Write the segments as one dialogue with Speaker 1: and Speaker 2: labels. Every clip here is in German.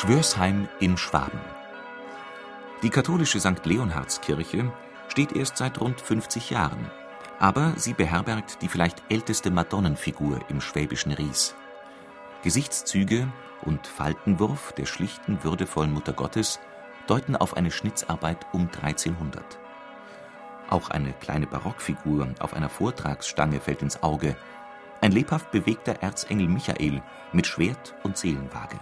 Speaker 1: Schwörsheim in Schwaben. Die katholische St. Leonhardskirche steht erst seit rund 50 Jahren, aber sie beherbergt die vielleicht älteste Madonnenfigur im schwäbischen Ries. Gesichtszüge und Faltenwurf der schlichten, würdevollen Mutter Gottes deuten auf eine Schnitzarbeit um 1300. Auch eine kleine Barockfigur auf einer Vortragsstange fällt ins Auge, ein lebhaft bewegter Erzengel Michael mit Schwert und Seelenwaage.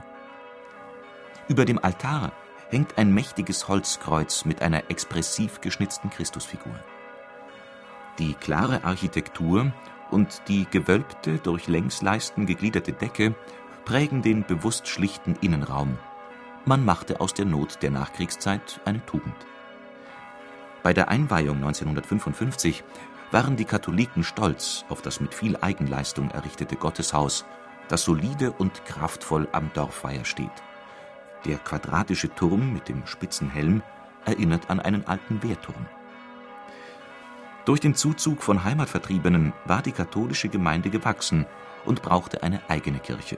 Speaker 1: Über dem Altar hängt ein mächtiges Holzkreuz mit einer expressiv geschnitzten Christusfigur. Die klare Architektur und die gewölbte, durch Längsleisten gegliederte Decke prägen den bewusst schlichten Innenraum. Man machte aus der Not der Nachkriegszeit eine Tugend. Bei der Einweihung 1955 waren die Katholiken stolz auf das mit viel Eigenleistung errichtete Gotteshaus, das solide und kraftvoll am Dorfweiher steht. Der quadratische Turm mit dem spitzen Helm erinnert an einen alten Wehrturm. Durch den Zuzug von Heimatvertriebenen war die katholische Gemeinde gewachsen und brauchte eine eigene Kirche.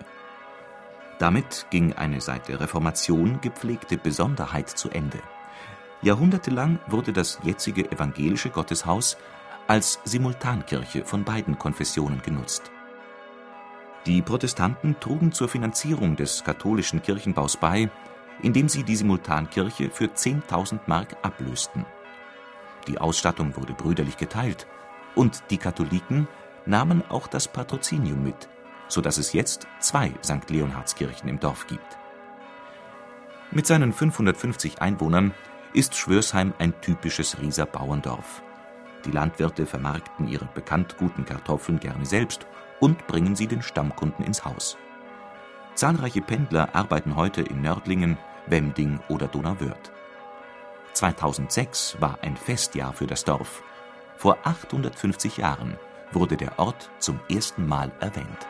Speaker 1: Damit ging eine seit der Reformation gepflegte Besonderheit zu Ende. Jahrhundertelang wurde das jetzige evangelische Gotteshaus als Simultankirche von beiden Konfessionen genutzt die Protestanten trugen zur Finanzierung des katholischen Kirchenbaus bei, indem sie die Simultankirche für 10.000 Mark ablösten. Die Ausstattung wurde brüderlich geteilt und die Katholiken nahmen auch das Patrozinium mit, so dass es jetzt zwei St. Leonhardskirchen im Dorf gibt. Mit seinen 550 Einwohnern ist Schwörsheim ein typisches Rieser Bauerndorf. Die Landwirte vermarkten ihre bekannt guten Kartoffeln gerne selbst und bringen sie den Stammkunden ins Haus. Zahlreiche Pendler arbeiten heute in Nördlingen, Wemding oder Donauwörth. 2006 war ein Festjahr für das Dorf. Vor 850 Jahren wurde der Ort zum ersten Mal erwähnt